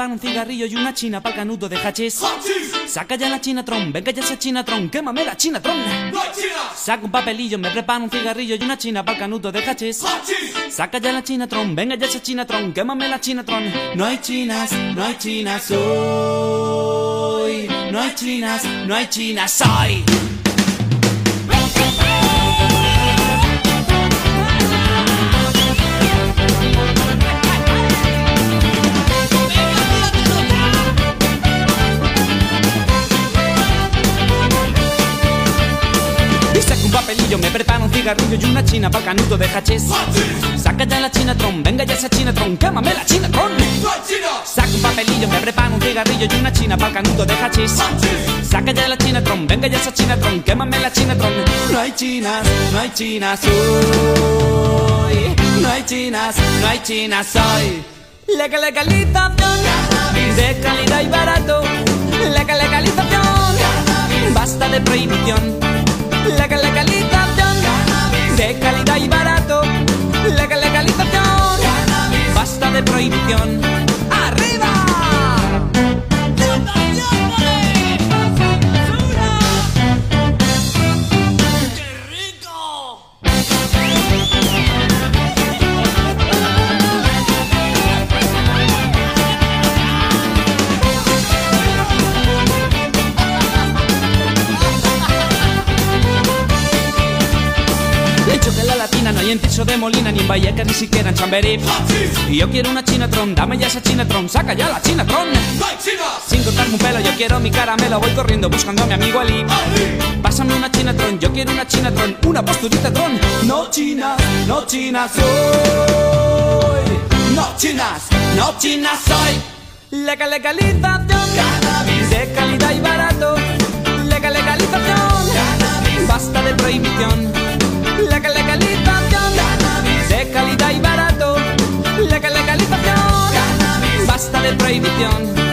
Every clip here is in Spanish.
Saca un cigarrillo y una china para el canudo de hachís. Saca ya la chinatron, venga ya esa chinatron, quémame la chinatron. Saca un papelillo, me preparo un cigarrillo y una china para el canudo de hachís. Saca ya la chinatron, venga ya esa chinatron, quémame la chinatron. No hay chinas, no hay chinas hoy. No hay chinas, no hay chinas hoy. Cigarrillo y una china para el canudo de hachís. Saca ya la chinatron, venga ya esa chinatron, quémame la chinatron. Saca un papelillo, me preparo un cigarrillo y una china para el canudo de hachís. Saca ya la chinatron, venga ya esa chinatron, quémame la chinatron. No hay chinas, no hay chinas hoy. No hay chinas, no hay chinas hoy. Legal legalización de calidad y barato. Legal legalización, basta de prohibición. Legal legalización de calidad y barato. Legal legalización, basta de prohibición. ¡Arriba! En Tirso de Molina ni en Vallecas ni siquiera en Chamberí. Y yo quiero una chinatron, dame ya esa chinatron, saca ya la chinatron. Sin cortarme un pelo, yo quiero mi caramelo, voy corriendo buscando a mi amigo Ali. Pásame una chinatron, yo quiero una chinatron, una posturita tron. No chinas, no chinas soy. No chinas, no chinas soy. Legal legalización, cannabis de calidad y barato. Legal legalización, cannabis basta de prohibición. Legal calidad y barato. Legal legalización, basta de prohibición.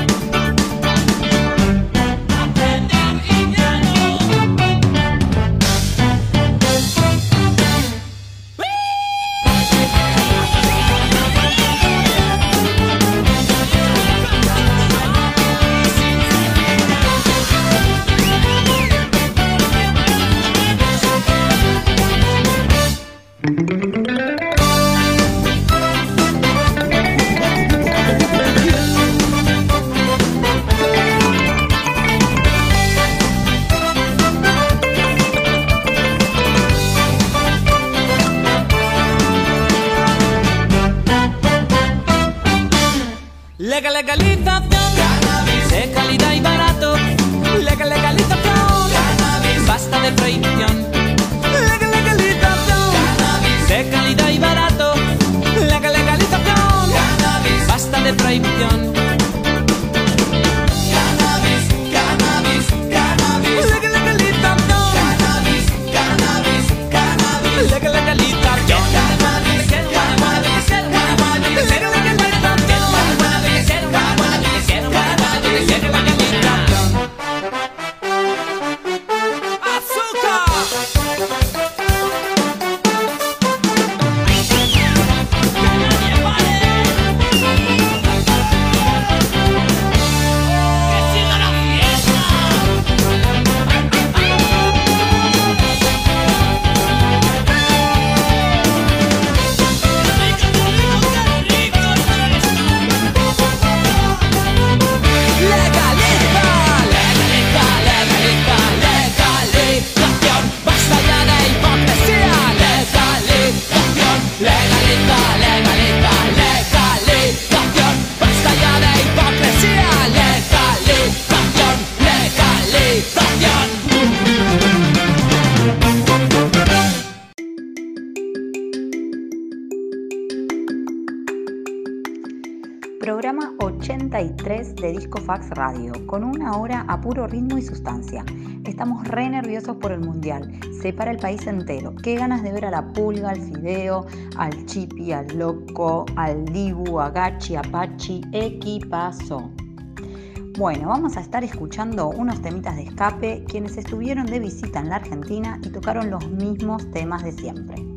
Legalización, cannabis de calidad y barato. Legal legalización, cannabis basta de prohibición. Legal legalización, cannabis de calidad y barato. Legal legalización, cannabis basta de prohibición. Radio, con una hora a puro ritmo y sustancia. Estamos re nerviosos por el mundial. Se para el país entero. Qué ganas de ver a la pulga, al fideo, al chipi, al loco, al dibu, a gachi, a pachi, equipazo. Bueno, vamos a estar escuchando unos temitas de escape, quienes estuvieron de visita en la Argentina y tocaron los mismos temas de siempre.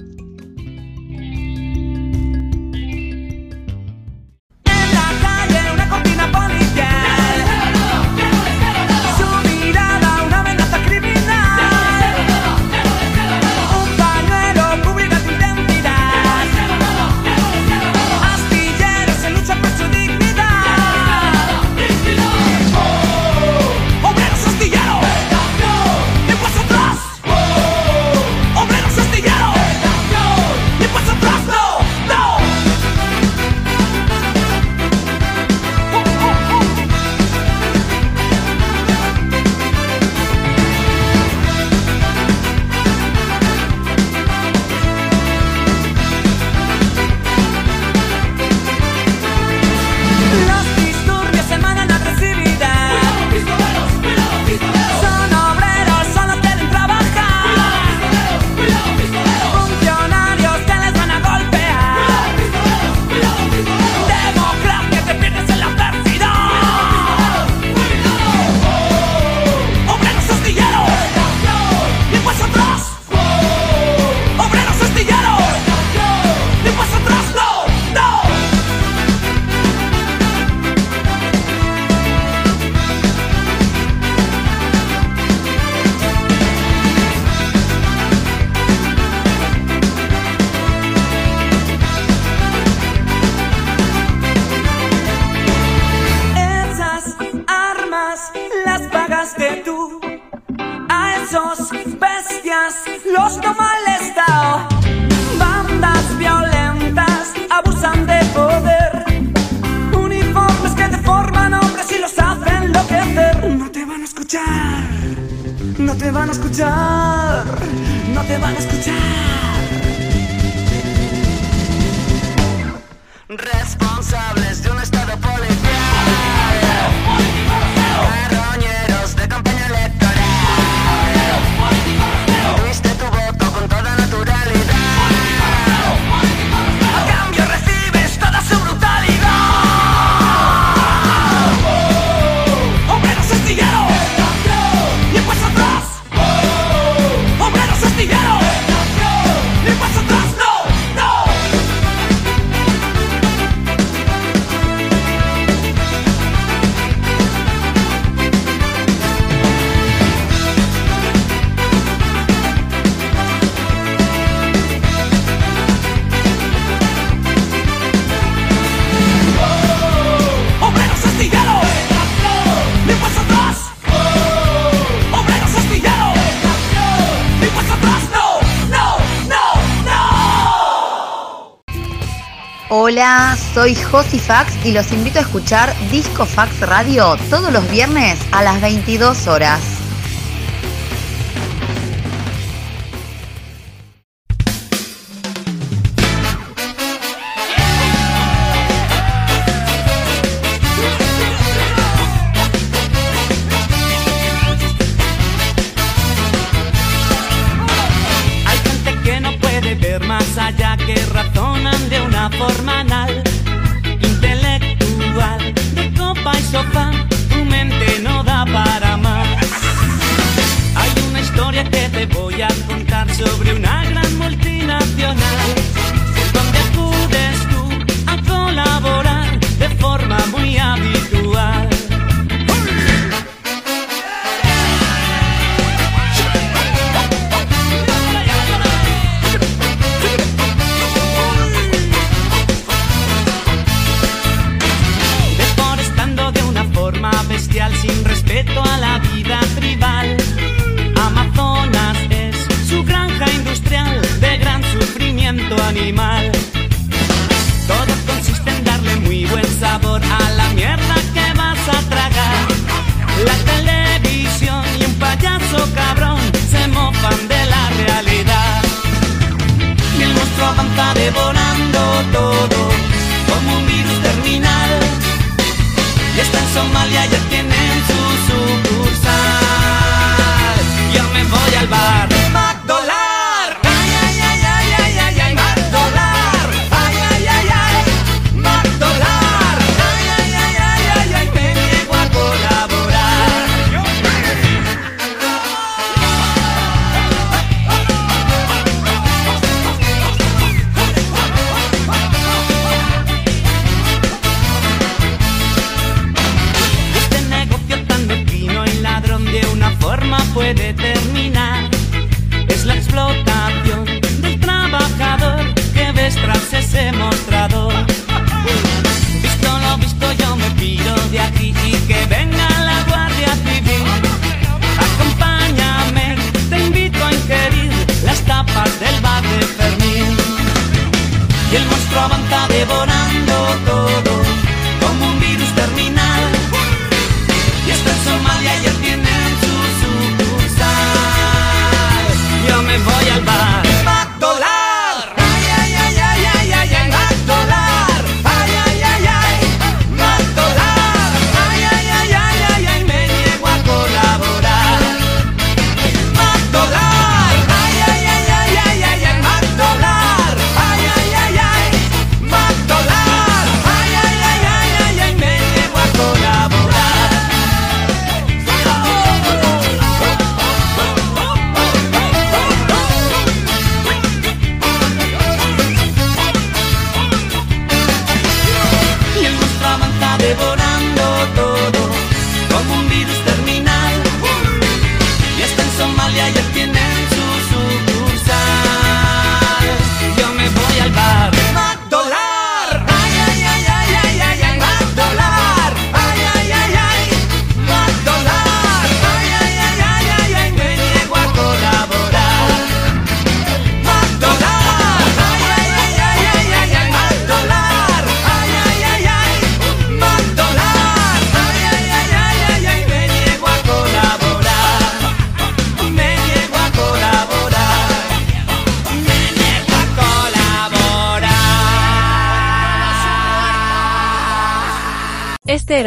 Soy Josi Fax y los invito a escuchar Disco Fax Radio todos los viernes a las 22 horas.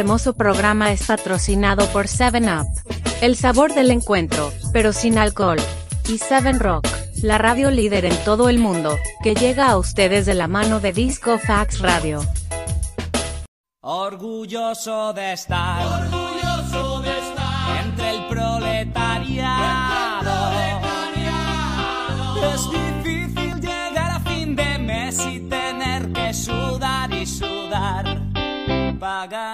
Hermoso programa es patrocinado por 7up, el sabor del encuentro, pero sin alcohol, y 7 Rock, la radio líder en todo el mundo, que llega a ustedes de la mano de Disco Fax Radio. Orgulloso de estar, orgulloso de estar. Entre el proletariado. Es difícil llegar a fin de mes y tener que sudar y sudar. Para ganar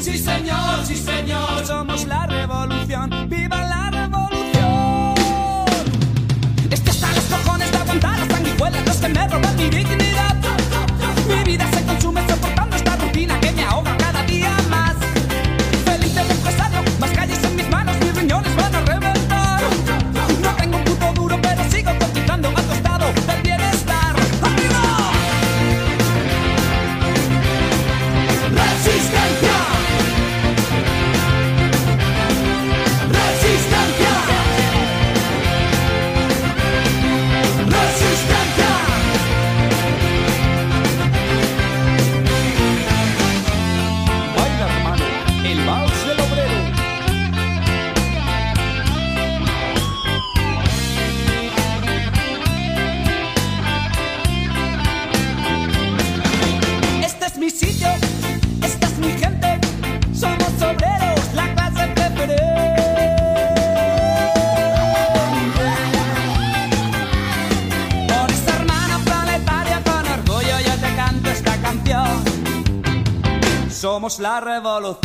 Sí, señor, sí, señor. Somos la revolución. ¡Viva la revolución! Este hasta los cojones de aguantar las sanguijuelas, los que me roban mi dignidad. La revolución.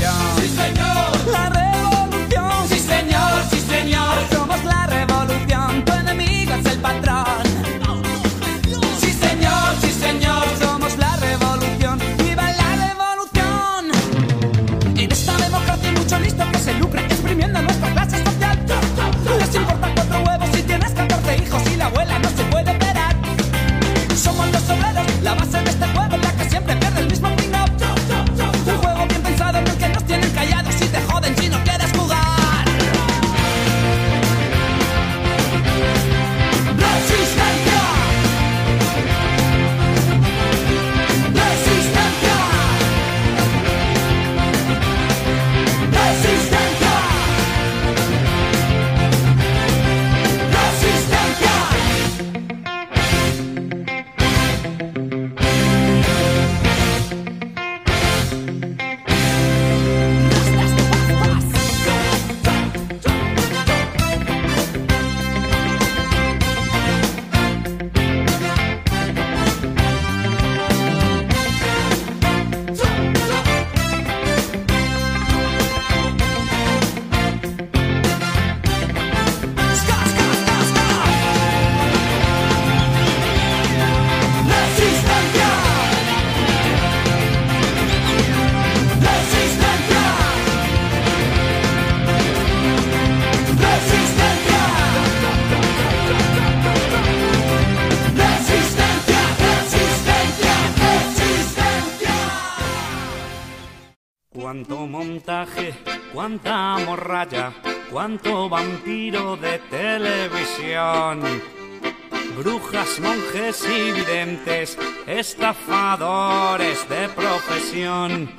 Estafadores de profesión.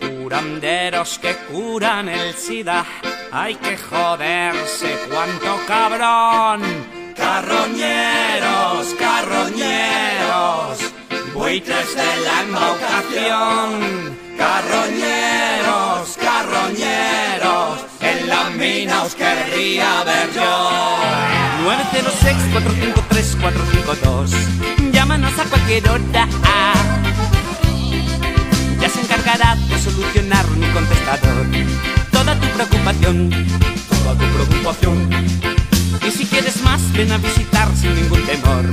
Curanderos que curan el SIDA, hay que joderse, cuánto cabrón. Carroñeros, carroñeros, buitres de la invocación. Carroñeros, carroñeros, en la mina os querría ver yo. 906-453-452, llámanos a cualquier hora. Ya se encargará de solucionar mi contestador. Toda tu preocupación, toda tu preocupación. Y si quieres más, ven a visitar sin ningún temor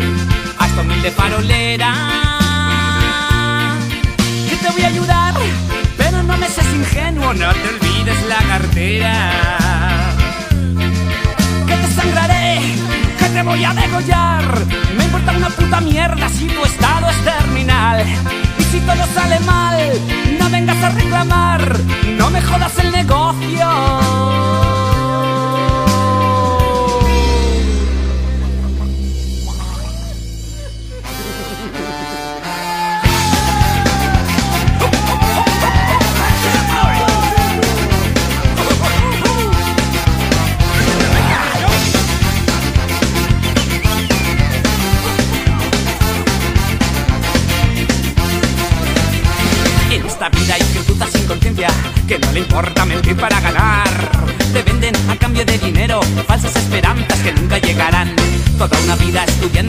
a esta humilde farolera. Que te voy a ayudar, pero no me seas ingenuo, no te olvides la cartera. Que te sangraré, que te voy a degollar. Me importa una puta mierda si tu estado es terminal. Y si todo sale mal, no vengas a reclamar, no me jodas el negocio.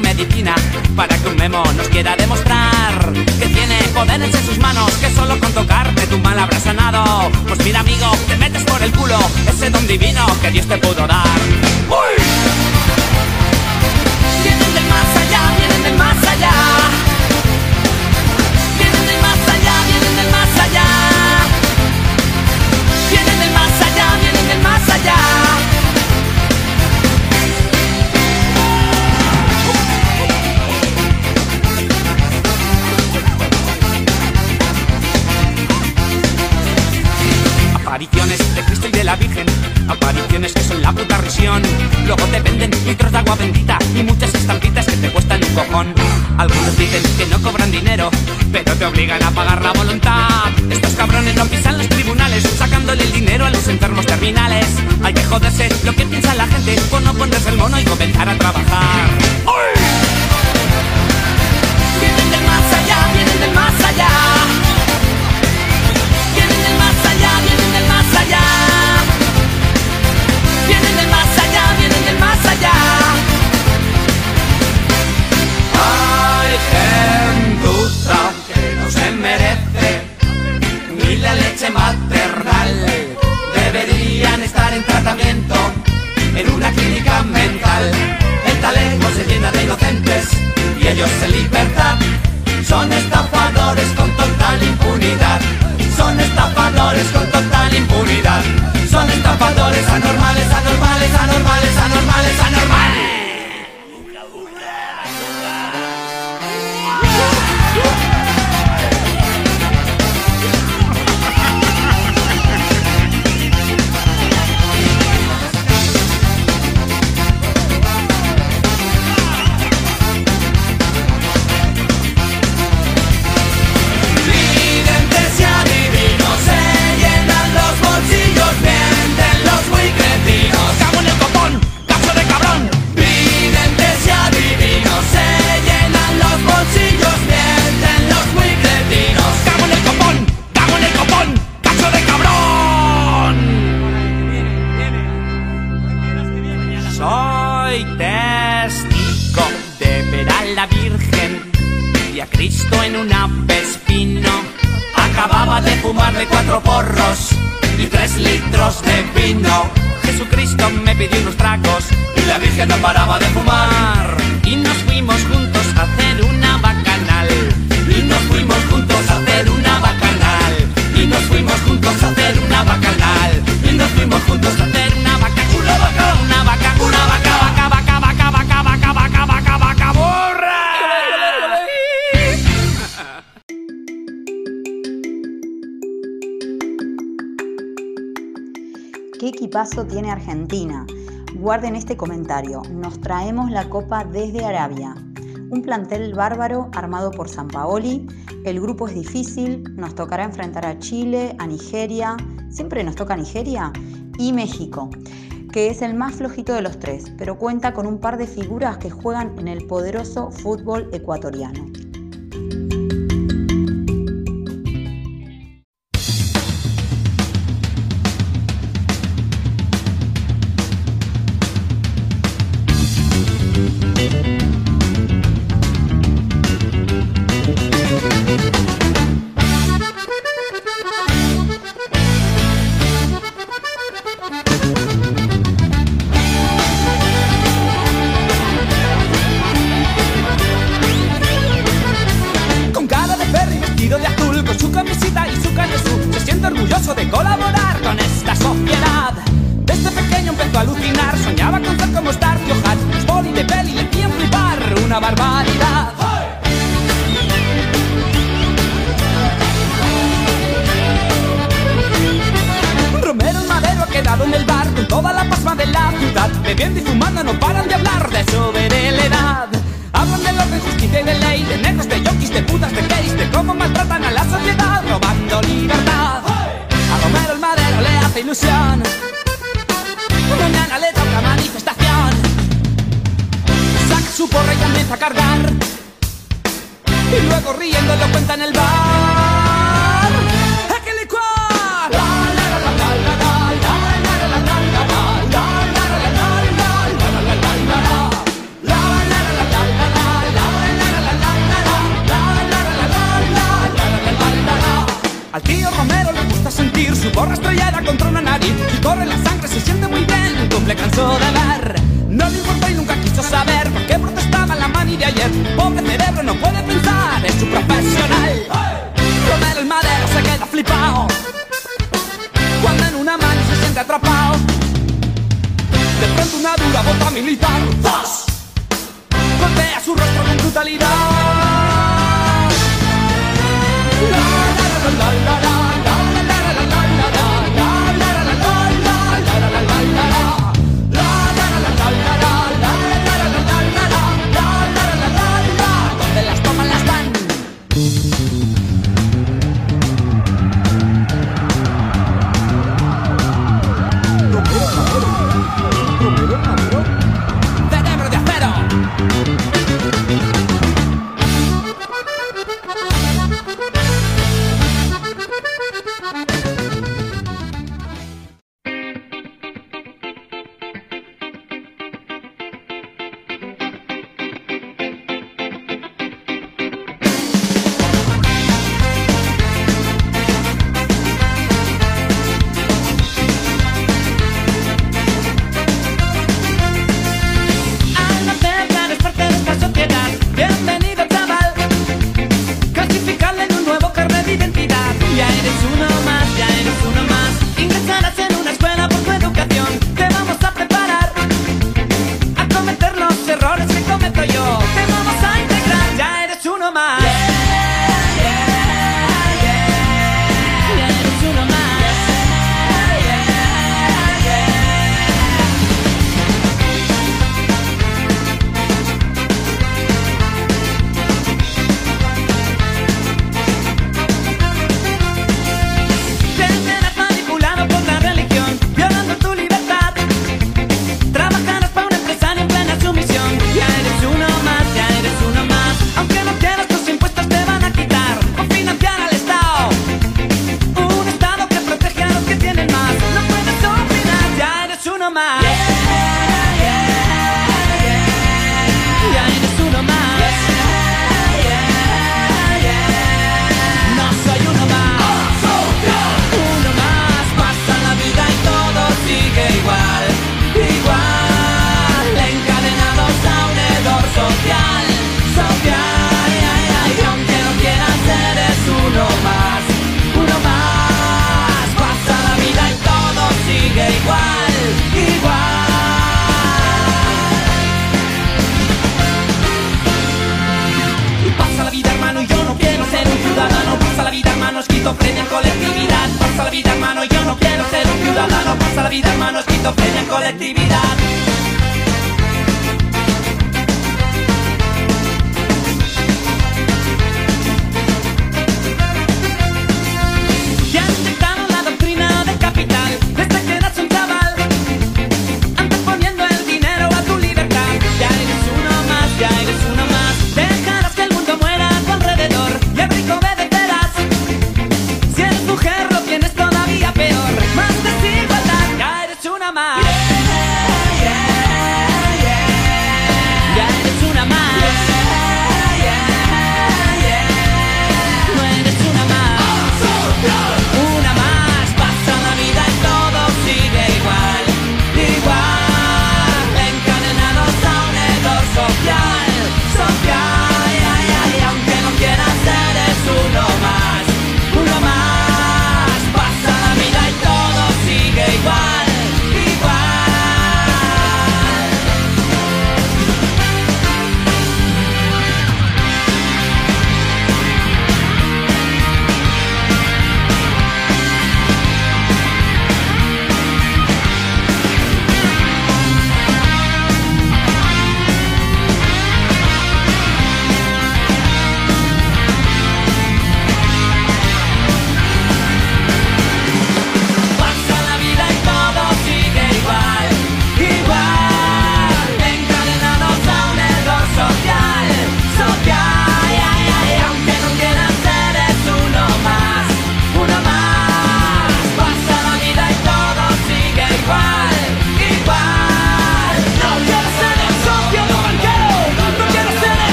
Medicina para que un memo nos quiera demostrar que tiene poderes en sus manos, que solo con tocarte tu mal habrá sanado. Pues mira, amigo, te metes por el culo ese don divino que Dios te pudo dar. ¡Uy! Algunos dicen que no cobran dinero, pero te obligan a pagar la voluntad. Estos cabrones no pisan los tribunales, sacándole el dinero a los enfermos terminales. Hay que joderse lo que piensa la gente por no ponerse el mono y comenzar a trabajar. Ellos en libertad. Son estafadores con total impunidad. Son estafadores con total impunidad. Son estafadores Argentina? Guarden este comentario. Nos traemos la copa desde Arabia. Un plantel bárbaro armado por San Paoli. El grupo es difícil. Nos tocará enfrentar a Chile, a Nigeria. Siempre nos toca Nigeria. Y México, que es el más flojito de los tres, pero cuenta con un par de figuras que juegan en el poderoso fútbol ecuatoriano.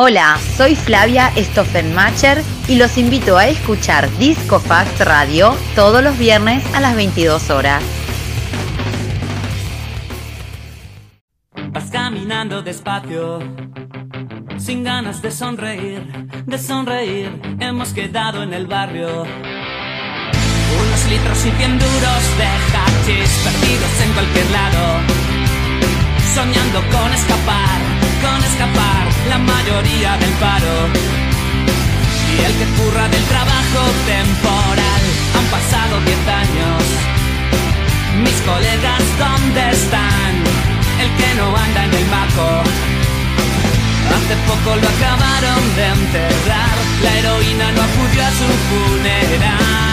Hola, soy Flavia Stoffenmacher y los invito a escuchar Disco Fact Radio todos los viernes a las 22 horas. Vas caminando despacio, sin ganas de sonreír, de sonreír. Hemos quedado en el barrio. Unos litros y cien duros de hachís perdidos en cualquier lado. Soñando con escapar, con escapar la mayoría del paro. Y el que curra del trabajo temporal, han pasado diez años. Mis colegas, ¿dónde están? El que no anda en el maco. Hace poco lo acabaron de enterrar. La heroína no acudió a su funeral.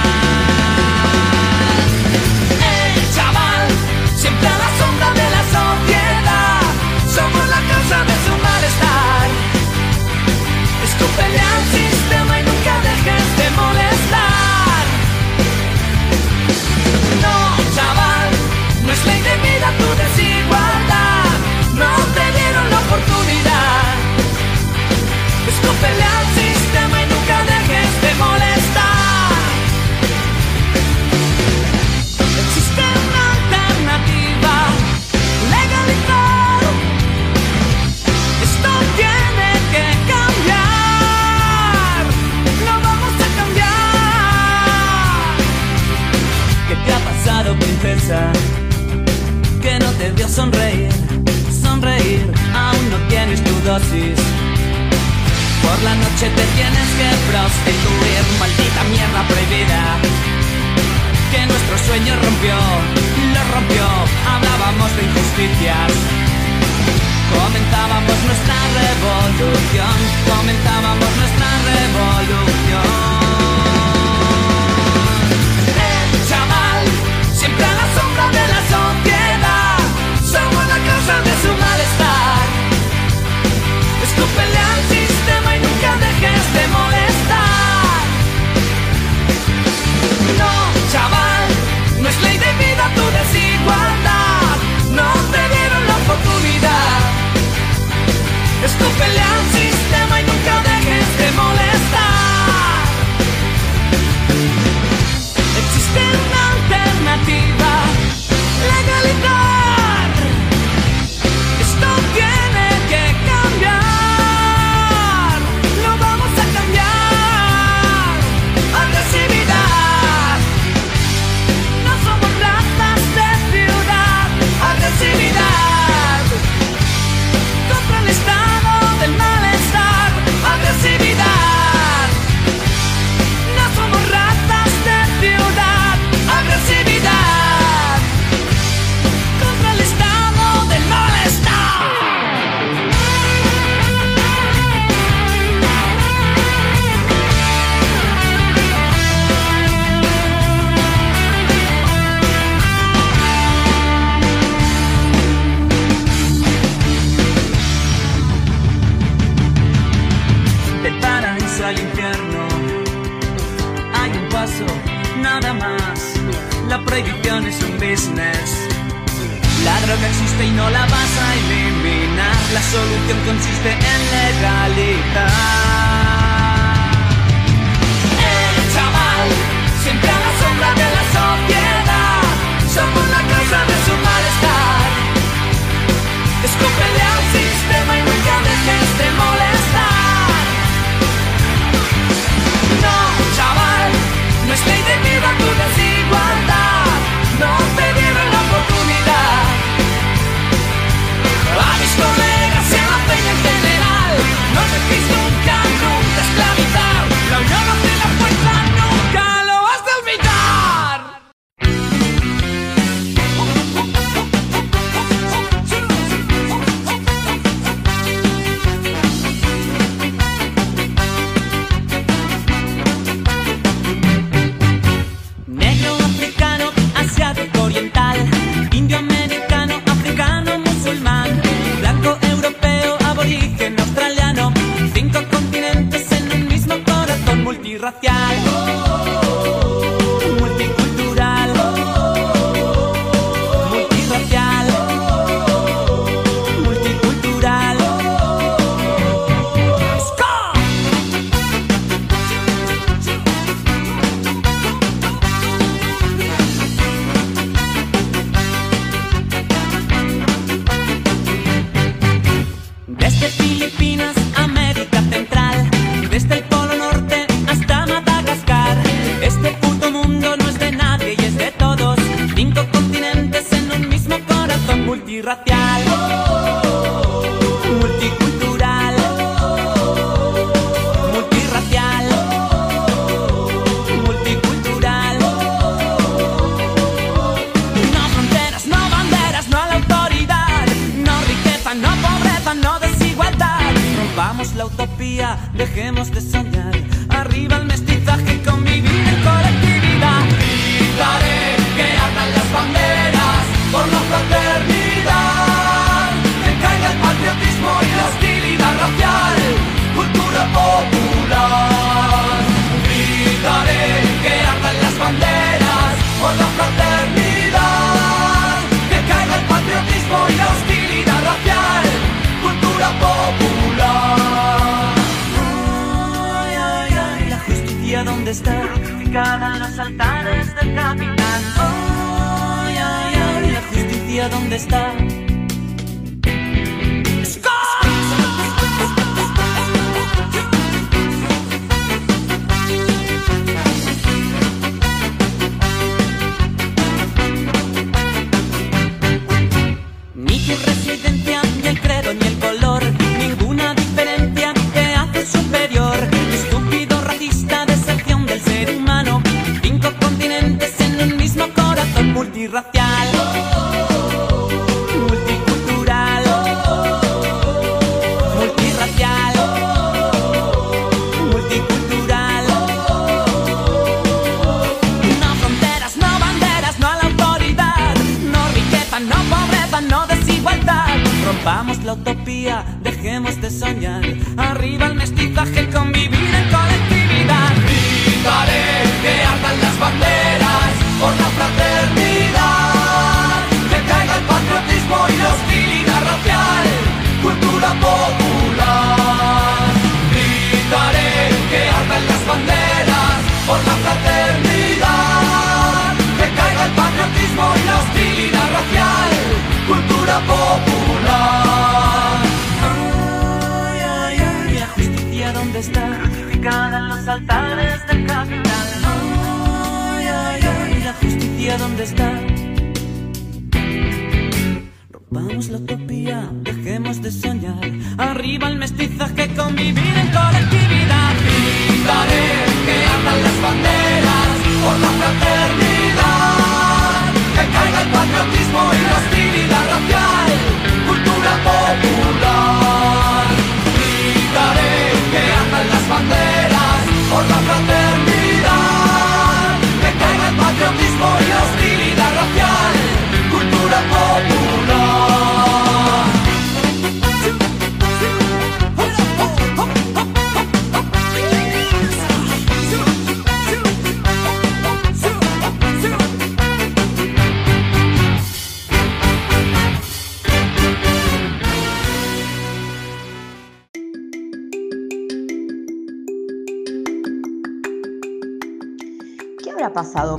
Causa de su malestar. Escúpele al princesa? Que no te dio sonreír, sonreír. Aún no tienes tu dosis. Por la noche te tienes que prostituir, maldita mierda prohibida. Que nuestro sueño rompió, lo rompió. Hablábamos de injusticias. Comentábamos nuestra revolución, comentábamos nuestra revolución. Siempre a no la vas a eliminar. La solución consiste en legalizar. El chaval, siempre a la sombra de la sociedad. Somos la causa de su malestar. Escúpele al sistema y nunca dejes de dejemos de soñar. Arriba el mestizaje, convivir en colectividad. Gritaré que ardan las banderas por la fraternidad. Que caiga el patriotismo y la hostilidad racial, cultura popular. Gritaré que ardan las banderas por la fraternidad. Dónde está, crucificada en los altares del capital. Ay, ay, ay, la justicia dónde está. Dónde está.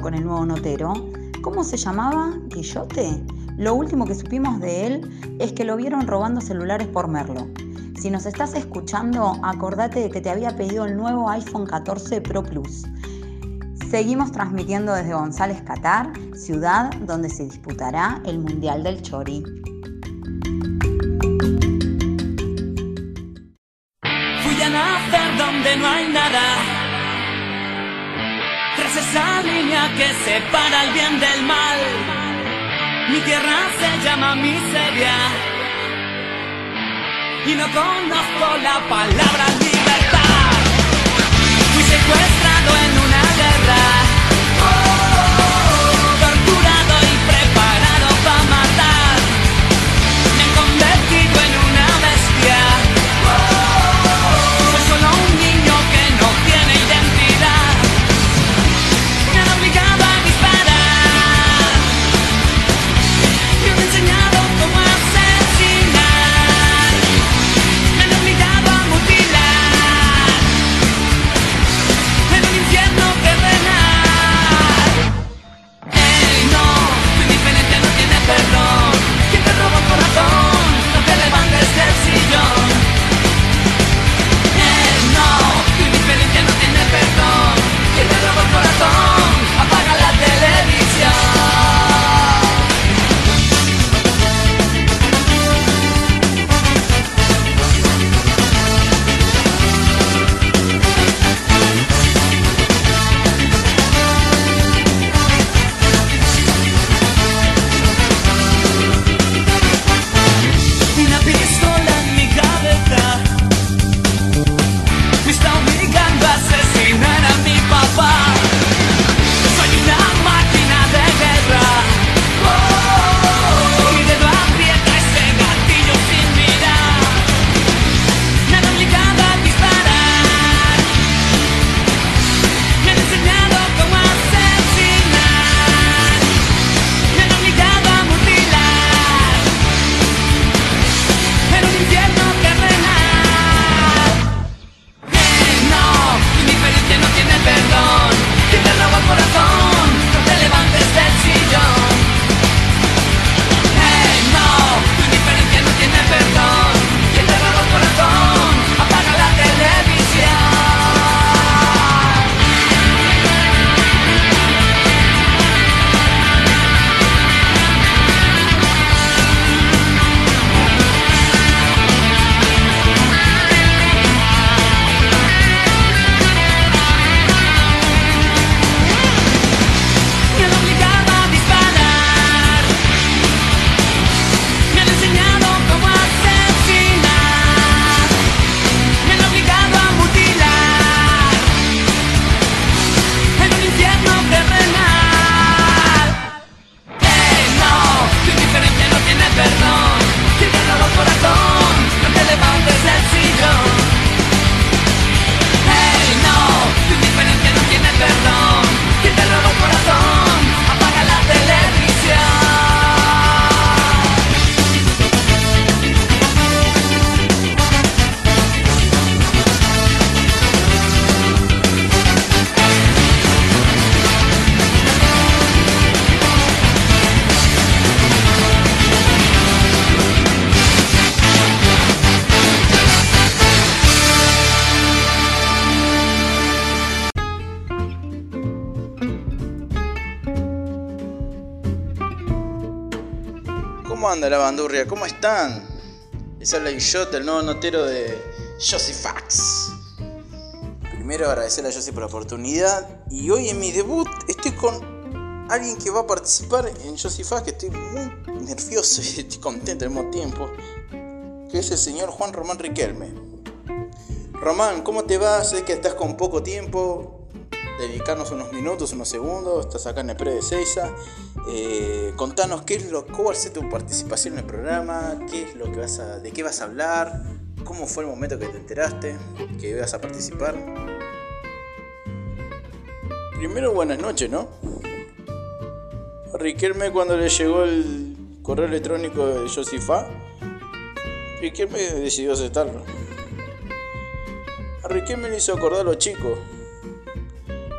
Con el nuevo notero? ¿Cómo se llamaba? ¿Guillote? Lo último que supimos de él es que lo vieron robando celulares por Merlo. Si nos estás escuchando, acordate de que te había pedido el nuevo iPhone 14 Pro Plus. Seguimos transmitiendo desde González, Qatar, ciudad donde se disputará el Mundial del Chori. A nacer donde no hay nada. Esa línea que separa el bien del mal. Mi tierra se llama miseria. Y no conozco la palabra libertad. Están? Les habla Guillot, el nuevo notero de Josifax. Primero agradecer a Josie por la oportunidad y hoy en mi debut estoy con alguien que va a participar en Josifax, que estoy muy nervioso y estoy contento al mismo tiempo, que es el señor Juan Román Riquelme. Román, ¿cómo te va? Sé que estás con poco tiempo, dedicarnos unos minutos, unos segundos. Estás acá en el pre de Seiza. Eh, contanos qué es lo, a ser tu participación en el programa, qué es lo que vas a, de qué vas a hablar, cómo fue el momento que te enteraste que ibas a participar. Primero, buenas noches, ¿no? A Riquelme cuando le llegó el correo electrónico de Josifa, Riquelme decidió aceptarlo. A Riquelme le hizo acordar a los chicos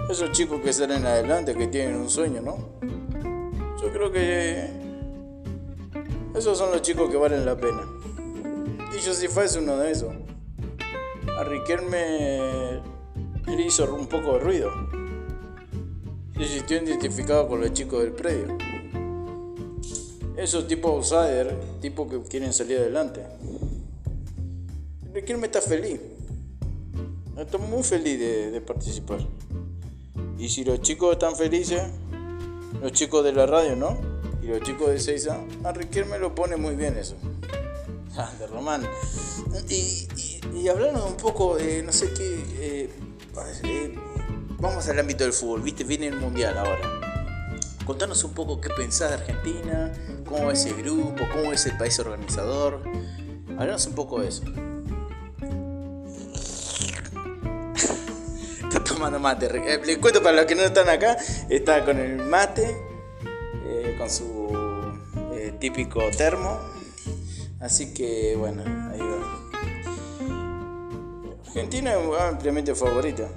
esos chicos que salen adelante, que tienen un sueño, ¿no? Yo creo que esos son los chicos que valen la pena. Y Josifá es uno de esos. A Riquelme le hizo un poco de ruido. Se sintió identificado con los chicos del predio. Esos tipos outsider, tipos que quieren salir adelante. Riquelme está feliz. Está muy feliz de participar. Y si los chicos están felices, los chicos de la radio, ¿no? Y los chicos de Seiza, a Riquelme lo pone muy bien eso. De Román. Y, y, hablarnos un poco, de no sé qué. Eh, eh, vamos al ámbito del fútbol, ¿viste? Viene el mundial ahora. Contanos un poco qué pensás de Argentina, cómo es el grupo, cómo es el país organizador. Hablarnos un poco de eso. Tomando mate. Eh, les cuento para los que no están acá, está con el mate, eh, con su eh, típico termo. Así que bueno, ahí va. Argentina es ampliamente favorita.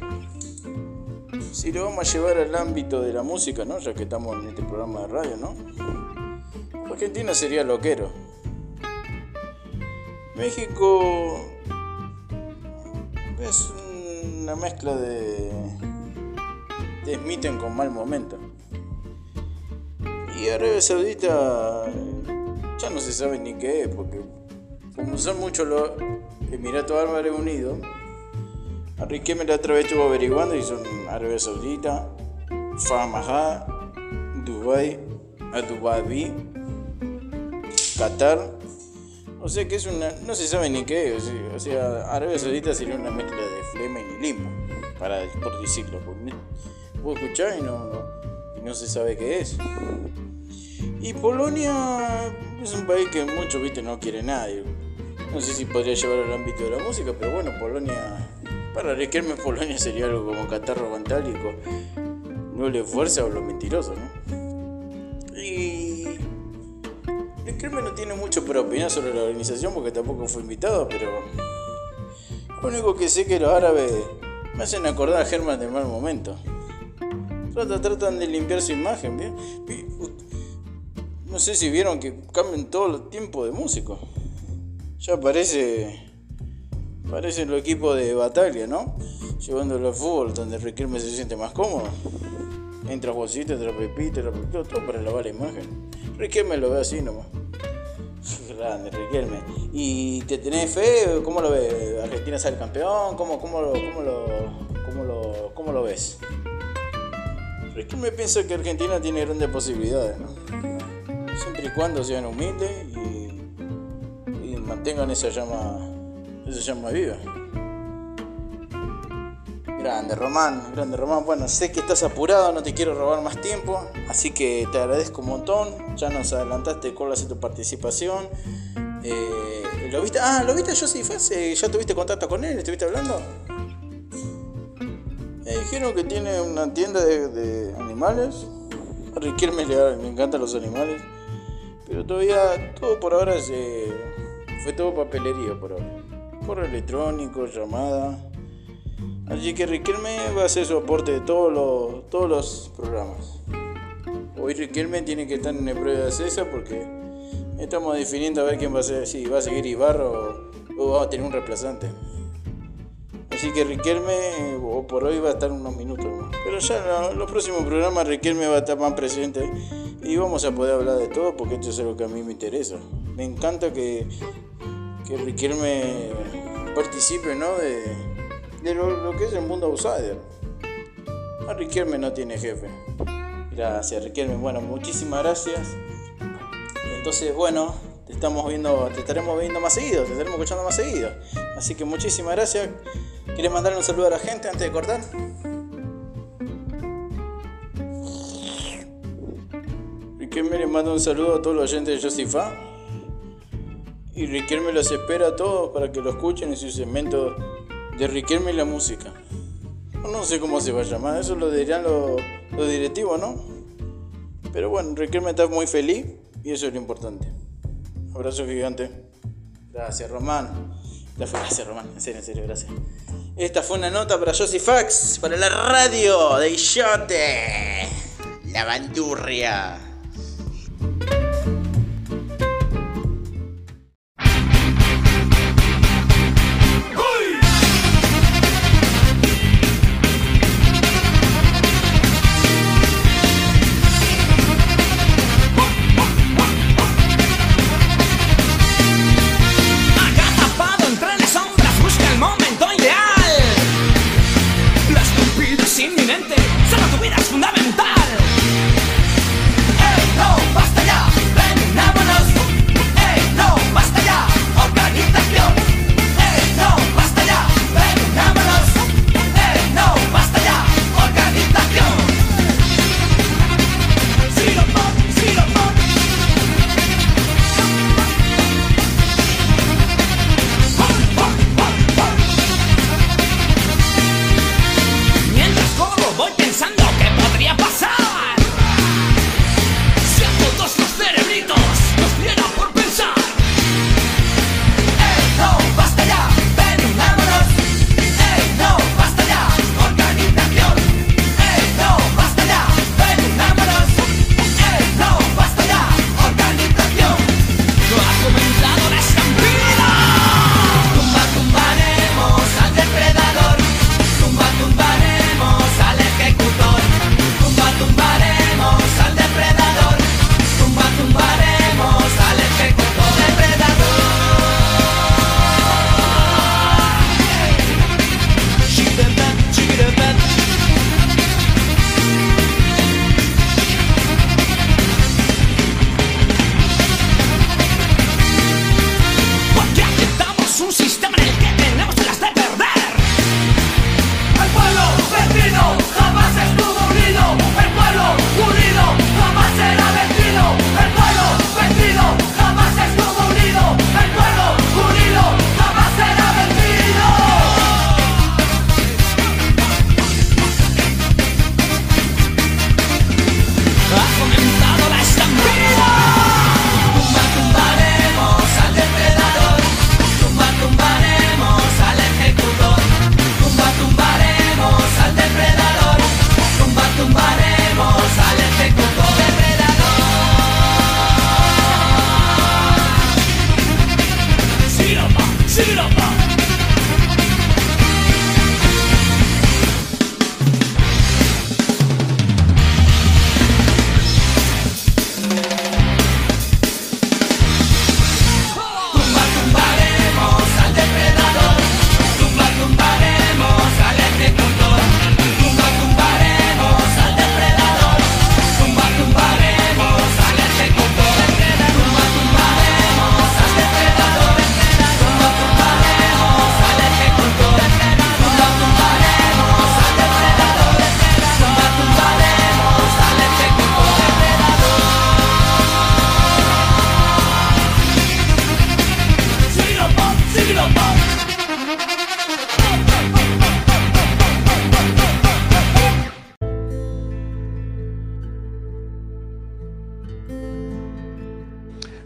Si lo vamos a llevar al ámbito de la música, ¿no? Ya que estamos en este programa de radio, ¿no? Argentina sería loquero. México es una mezcla de, de Smitten con mal momento. Y Arabia Saudita ya no se sabe ni qué es, porque como son muchos los Emiratos Árabes Unidos, Riquelme la otra vez estuvo averiguando y son Arabia Saudita, Famaha, Dubai, Abu Dhabi, Qatar o sea que es una. No se sabe ni qué. O sea, Arabia Saudita sería una mezcla de flema y limbo. Para, por decirlo. Vos escuchás y no, no se sabe qué es. Y Polonia es un país que muchos, viste, no quiere nadie. No sé si podría llevar al ámbito de la música, pero bueno, Polonia. Para Riquelme, Polonia sería algo como catarro vantálico. No le fuerza o lo mentiroso, ¿no? Y Riquelme no tiene mucho para opinar sobre la organización porque tampoco fue invitado, pero. Lo único que sé que los árabes me hacen acordar a Germán de mal momento. Tratan, de limpiar su imagen, ¿bien? No sé si vieron que cambian todo el tiempo de músicos. Ya parece. Parece el equipo de batalla, ¿no? Llevándolo al fútbol, donde Riquelme se siente más cómodo. Entra Juancito, entra Pepito, entra Pepito, todo para lavar la imagen. Riquelme lo ve así nomás. Grande, Riquelme. ¿Y te tenés fe? ¿Cómo lo ves? ¿Argentina sale campeón? ¿Cómo, cómo, lo, cómo, lo, cómo, lo, cómo lo ves? Riquelme piensa que Argentina tiene grandes posibilidades, ¿no? Siempre y cuando sean humildes y, y mantengan esa llama, esa llama viva. Grande Román, grande Román. Bueno, sé que estás apurado, no te quiero robar más tiempo, así que te agradezco un montón. Ya nos adelantaste cuál a ser tu participación. Eh, ¿Lo viste? Ah, ¿lo viste yo sí, ¿Ya tuviste contacto con él? ¿Estuviste hablando? Me dijeron que tiene una tienda de, animales. A Riquelme le, me encantan los animales. Pero todavía, todo por ahora se, fue todo papelería por ahora. Correo electrónico, llamada. Así que Riquelme va a hacer su aporte de todos los, todos los programas. Hoy Riquelme tiene que estar en el prueba de César porque estamos definiendo a ver quién va a ser, si va a seguir Ibarra o, va a tener un reemplazante. Así que Riquelme o por hoy va a estar unos minutos Pero ya en los próximos programas Riquelme va a estar más presente y vamos a poder hablar de todo porque esto es algo que a mí me interesa. Me encanta que, que Riquelme participe ¿no? de, de lo, que es el mundo outsider. A Riquelme no tiene jefe. Gracias Riquelme. Bueno, muchísimas gracias. Entonces, bueno, te estamos viendo, te estaremos viendo más seguido, te estaremos escuchando más seguido. Así que muchísimas gracias. ¿Quieres mandarle un saludo a la gente antes de cortar? Riquelme le manda un saludo a todos los oyentes de Josifa. Y Riquelme los espera a todos para que lo escuchen en su segmento de Riquelme y la música. No sé cómo se va a llamar, eso lo dirían los, directivos, ¿no? Pero bueno, Riquelme está muy feliz y eso es lo importante. Abrazo gigante. Gracias, Román. Gracias, Román. En serio, en serio, gracias. Esta fue una nota para Josie Fax, para la radio de Illote. La bandurria.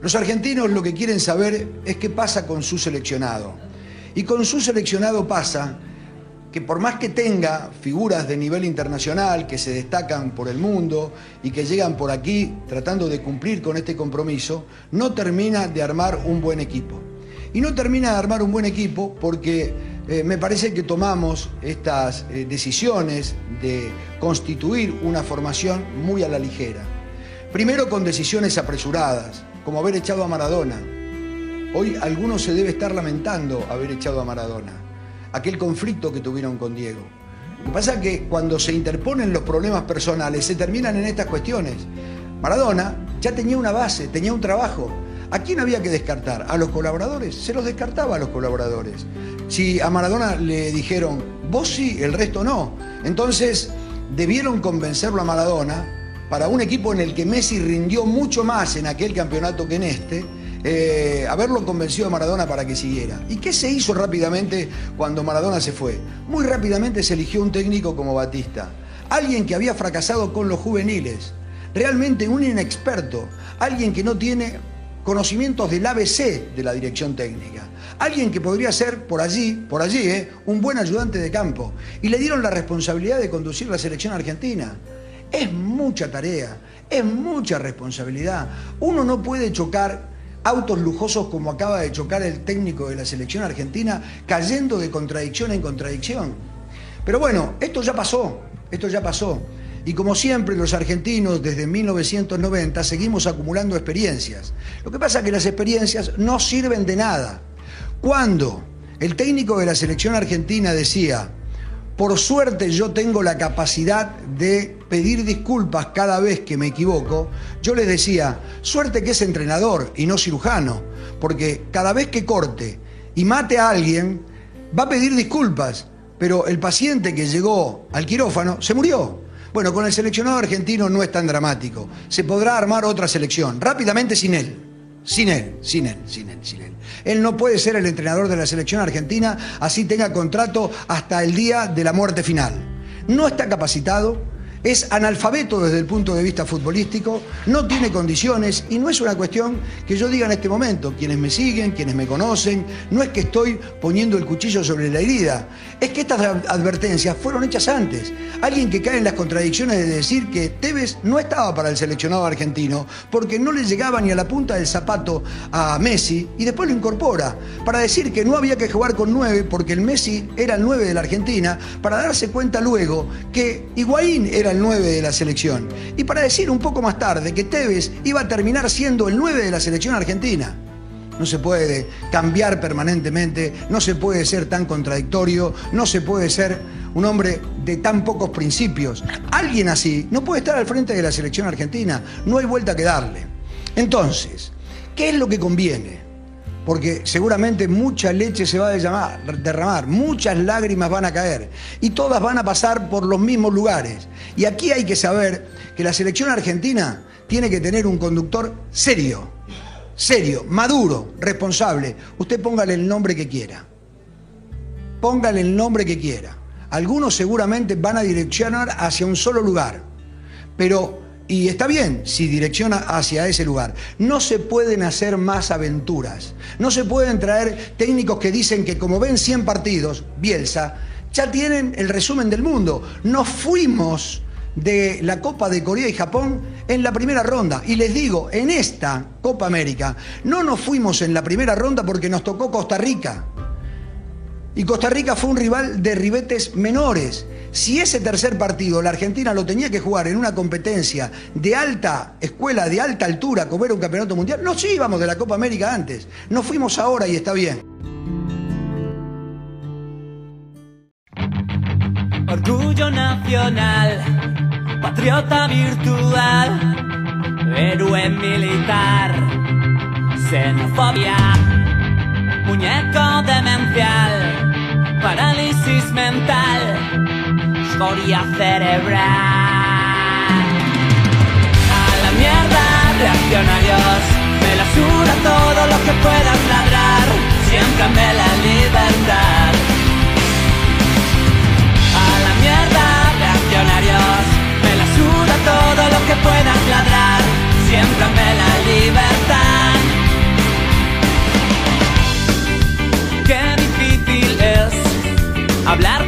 Los argentinos lo que quieren saber es qué pasa con su seleccionado. Y con su seleccionado pasa que por más que tenga figuras de nivel internacional que se destacan por el mundo y que llegan por aquí tratando de cumplir con este compromiso, no termina de armar un buen equipo. Y no termina de armar un buen equipo porque eh, me parece que tomamos estas eh, decisiones de constituir una formación muy a la ligera. Primero con decisiones apresuradas, como haber echado a Maradona. Hoy algunos se debe estar lamentando haber echado a Maradona, aquel conflicto que tuvieron con Diego. Lo que pasa es que cuando se interponen los problemas personales se terminan en estas cuestiones. Maradona ya tenía una base, tenía un trabajo. ¿A quién había que descartar? ¿A los colaboradores? Se los descartaba a los colaboradores. Si a Maradona le dijeron, vos sí, el resto no. Entonces debieron convencerlo a Maradona para un equipo en el que Messi rindió mucho más en aquel campeonato que en este, eh, haberlo convencido a Maradona para que siguiera. ¿Y qué se hizo rápidamente cuando Maradona se fue? Muy rápidamente se eligió un técnico como Batista, alguien que había fracasado con los juveniles, realmente un inexperto, alguien que no tiene conocimientos del ABC de la dirección técnica. Alguien que podría ser por allí, por allí, ¿eh? un buen ayudante de campo. Y le dieron la responsabilidad de conducir la selección argentina. Es mucha tarea, es mucha responsabilidad. Uno no puede chocar autos lujosos como acaba de chocar el técnico de la selección argentina, cayendo de contradicción en contradicción. Pero bueno, esto ya pasó, esto ya pasó. Y como siempre, los argentinos desde 1990 seguimos acumulando experiencias. Lo que pasa es que las experiencias no sirven de nada. Cuando el técnico de la selección argentina decía, por suerte yo tengo la capacidad de pedir disculpas cada vez que me equivoco, yo les decía, suerte que es entrenador y no cirujano, porque cada vez que corte y mate a alguien, va a pedir disculpas, pero el paciente que llegó al quirófano se murió. Bueno, con el seleccionado argentino no es tan dramático. Se podrá armar otra selección, rápidamente sin él. Sin él, sin él, sin él, sin él. Él no puede ser el entrenador de la selección argentina, así tenga contrato hasta el día de la muerte final. No está capacitado, es analfabeto desde el punto de vista futbolístico, no tiene condiciones y no es una cuestión que yo diga en este momento, quienes me siguen, quienes me conocen, no es que estoy poniendo el cuchillo sobre la herida, es que estas advertencias fueron hechas antes. Alguien que cae en las contradicciones de decir que Tevez no estaba para el seleccionado argentino porque no le llegaba ni a la punta del zapato a Messi y después lo incorpora para decir que no había que jugar con nueve porque el Messi era el nueve de la Argentina para darse cuenta luego que Higuaín era el 9 de la selección. Y para decir un poco más tarde que Tevez iba a terminar siendo el 9 de la selección argentina. No se puede cambiar permanentemente, no se puede ser tan contradictorio, no se puede ser un hombre de tan pocos principios. Alguien así no puede estar al frente de la selección argentina, no hay vuelta que darle. Entonces, ¿qué es lo que conviene? Porque seguramente mucha leche se va a derramar, muchas lágrimas van a caer y todas van a pasar por los mismos lugares. Y aquí hay que saber que la selección argentina tiene que tener un conductor serio, serio, maduro, responsable. Usted póngale el nombre que quiera. Póngale el nombre que quiera. Algunos seguramente van a direccionar hacia un solo lugar, pero y está bien si direcciona hacia ese lugar. No se pueden hacer más aventuras. No se pueden traer técnicos que dicen que como ven 100 partidos, Bielsa, ya tienen el resumen del mundo. Nos fuimos de la Copa de Corea y Japón en la primera ronda. Y les digo, en esta Copa América no nos fuimos en la primera ronda porque nos tocó Costa Rica. Y Costa Rica fue un rival de ribetes menores. Si ese tercer partido la Argentina lo tenía que jugar en una competencia de alta escuela, de alta altura, como era un campeonato mundial, nos íbamos de la Copa América antes. No fuimos ahora y está bien. Orgullo nacional, patriota virtual, héroe militar, xenofobia, muñeco demencial, parálisis mental cerebral. A la mierda, reaccionarios, me la suda todo lo que puedas ladrar, siempre me la libertad. A la mierda, reaccionarios, me la suda todo lo que puedas ladrar, siempre me la libertad. Qué difícil es hablar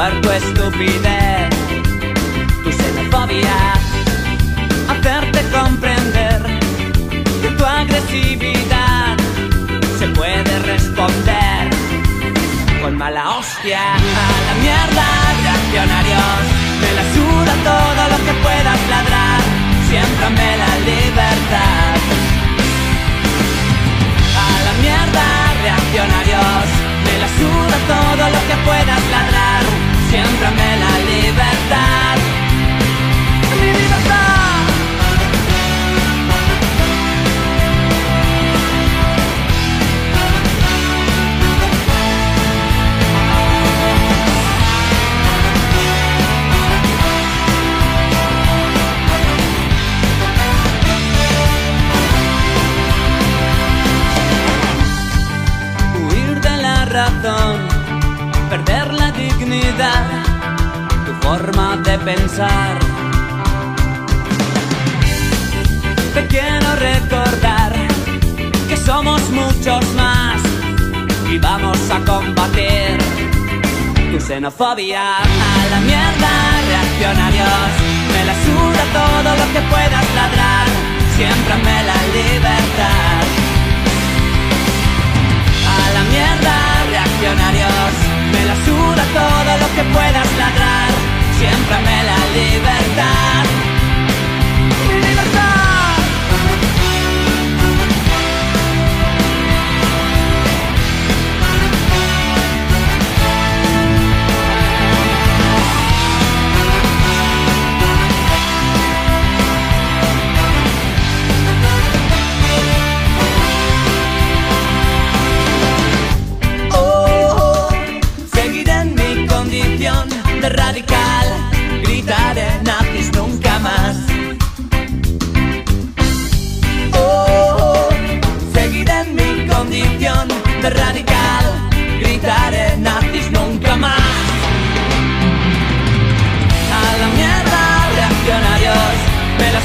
tu estupidez, tu xenofobia, hacerte comprender que tu agresividad se puede responder con mala hostia. A la mierda, reaccionarios, me la suda todo lo que puedas ladrar, siémbrame la libertad. A la mierda, reaccionarios, me la suda todo lo que puedas ladrar. Siémbrame la libertad. Mi libertad. huir de la razón, forma de pensar. Te quiero recordar que somos muchos más y vamos a combatir tu xenofobia. A la mierda, reaccionarios, me la suda todo lo que puedas ladrar, siempre me la libertad. A la mierda, reaccionarios. Me la suda todo lo que puedas ladrar. Siempre me la libertad.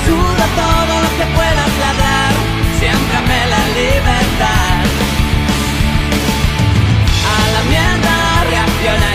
Suda todo lo que puedas ladrar, siempre me la libertad. A la mierda, reaccionarios